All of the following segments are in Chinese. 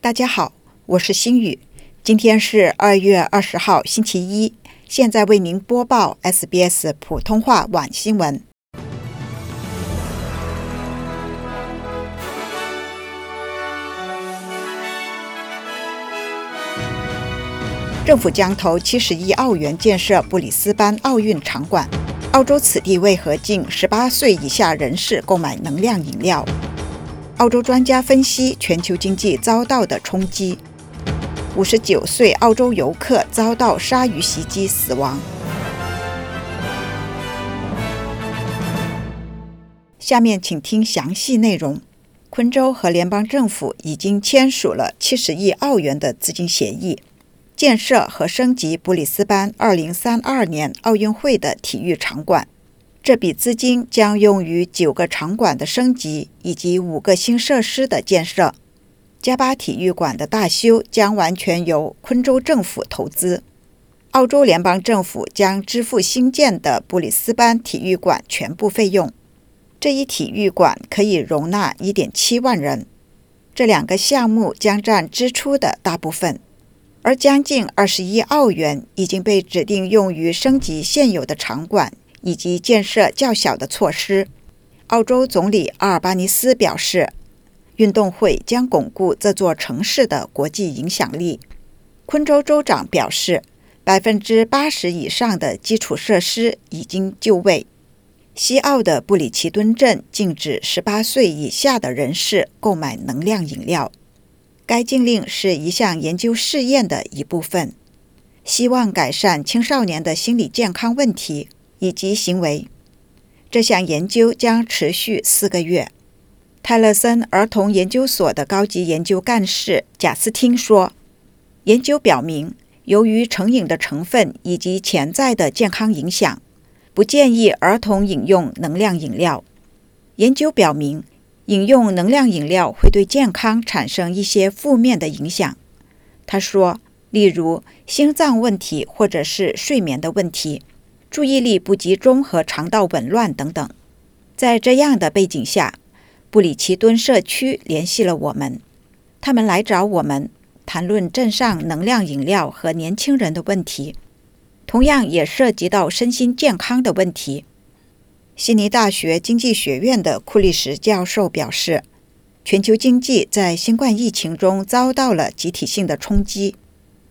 大家好，我是心雨，今天是二月二十号，星期一。现在为您播报 SBS 普通话晚新闻。政府将投七十亿澳元建设布里斯班奥运场馆。澳洲此地为何禁十八岁以下人士购买能量饮料？澳洲专家分析全球经济遭到的冲击。五十九岁澳洲游客遭到鲨鱼袭击死亡。下面请听详细内容。昆州和联邦政府已经签署了七十亿澳元的资金协议，建设和升级布里斯班二零三二年奥运会的体育场馆。这笔资金将用于九个场馆的升级以及五个新设施的建设。加巴体育馆的大修将完全由昆州政府投资，澳洲联邦政府将支付新建的布里斯班体育馆全部费用。这一体育馆可以容纳1.7万人。这两个项目将占支出的大部分，而将近20亿澳元已经被指定用于升级现有的场馆以及建设较小的措施。澳洲总理阿尔巴尼斯表示。运动会将巩固这座城市的国际影响力。昆州州长表示，百分之八十以上的基础设施已经就位。西澳的布里奇敦镇禁止十八岁以下的人士购买能量饮料。该禁令是一项研究试验的一部分，希望改善青少年的心理健康问题以及行为。这项研究将持续四个月。泰勒森儿童研究所的高级研究干事贾斯汀说：“研究表明，由于成瘾的成分以及潜在的健康影响，不建议儿童饮用能量饮料。研究表明，饮用能量饮料会对健康产生一些负面的影响。”他说：“例如心脏问题，或者是睡眠的问题，注意力不集中和肠道紊乱等等。在这样的背景下。”布里奇敦社区联系了我们，他们来找我们谈论镇上能量饮料和年轻人的问题，同样也涉及到身心健康的问题。悉尼大学经济学院的库利什教授表示，全球经济在新冠疫情中遭到了集体性的冲击。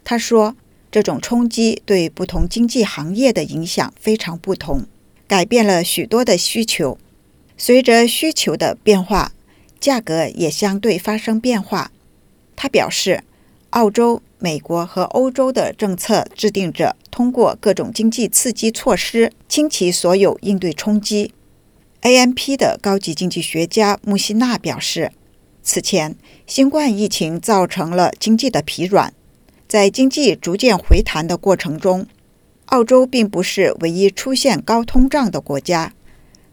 他说，这种冲击对不同经济行业的影响非常不同，改变了许多的需求。随着需求的变化，价格也相对发生变化。他表示，澳洲、美国和欧洲的政策制定者通过各种经济刺激措施倾其所有应对冲击。AMP 的高级经济学家穆希纳表示，此前新冠疫情造成了经济的疲软，在经济逐渐回弹的过程中，澳洲并不是唯一出现高通胀的国家。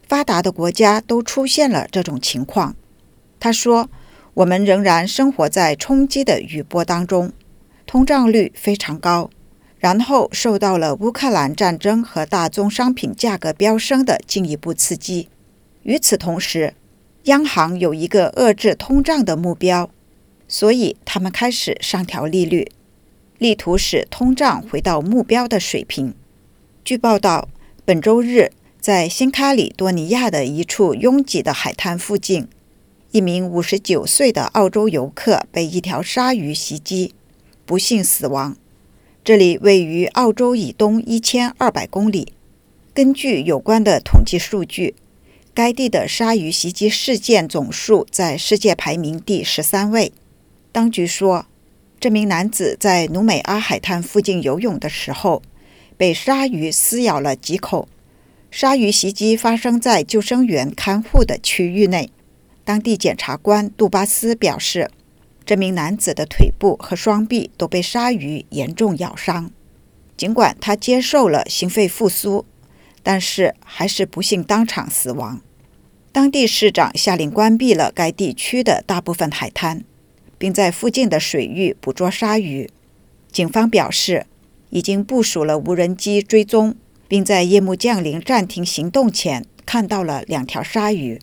发达的国家都出现了这种情况，他说：“我们仍然生活在冲击的余波当中，通胀率非常高，然后受到了乌克兰战争和大宗商品价格飙升的进一步刺激。与此同时，央行有一个遏制通胀的目标，所以他们开始上调利率，力图使通胀回到目标的水平。”据报道，本周日。在新卡里多尼亚的一处拥挤的海滩附近，一名五十九岁的澳洲游客被一条鲨鱼袭击，不幸死亡。这里位于澳洲以东一千二百公里。根据有关的统计数据，该地的鲨鱼袭击事件总数在世界排名第十三位。当局说，这名男子在努美阿海滩附近游泳的时候，被鲨鱼撕咬了几口。鲨鱼袭击发生在救生员看护的区域内。当地检察官杜巴斯表示，这名男子的腿部和双臂都被鲨鱼严重咬伤。尽管他接受了心肺复苏，但是还是不幸当场死亡。当地市长下令关闭了该地区的大部分海滩，并在附近的水域捕捉鲨鱼。警方表示，已经部署了无人机追踪。并在夜幕降临、暂停行动前看到了两条鲨鱼。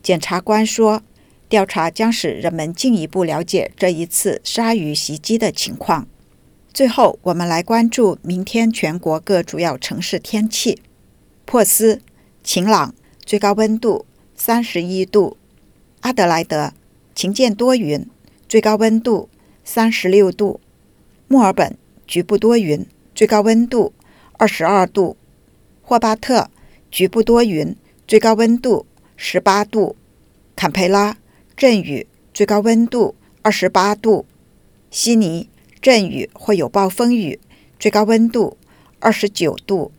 检察官说，调查将使人们进一步了解这一次鲨鱼袭击的情况。最后，我们来关注明天全国各主要城市天气：珀斯晴朗，最高温度三十一度；阿德莱德晴间多云，最高温度三十六度；墨尔本局部多云，最高温度二十二度；霍巴特局部多云，最高温度十八度；坎培拉阵雨，最高温度二十八度；悉尼。阵雨或有暴风雨，最高温度二十九度；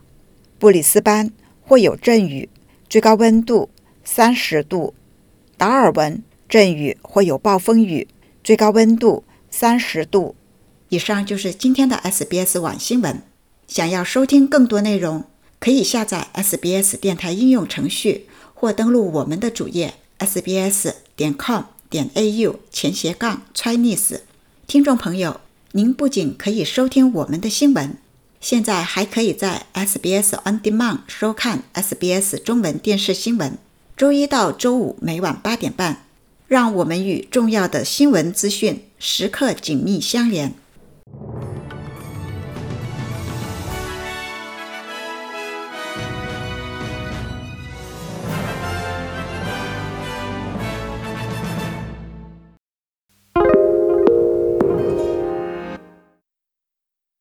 布里斯班或有阵雨，最高温度三十度；达尔文阵雨或有暴风雨，最高温度三十度。以上就是今天的 SBS 网新闻。想要收听更多内容，可以下载 SBS 电台应用程序，或登录我们的主页 sbs 点 com 点 au 前斜杠 Chinese。听众朋友。您不仅可以收听我们的新闻，现在还可以在 SBS On Demand 收看 SBS 中文电视新闻。周一到周五每晚八点半，让我们与重要的新闻资讯时刻紧密相连。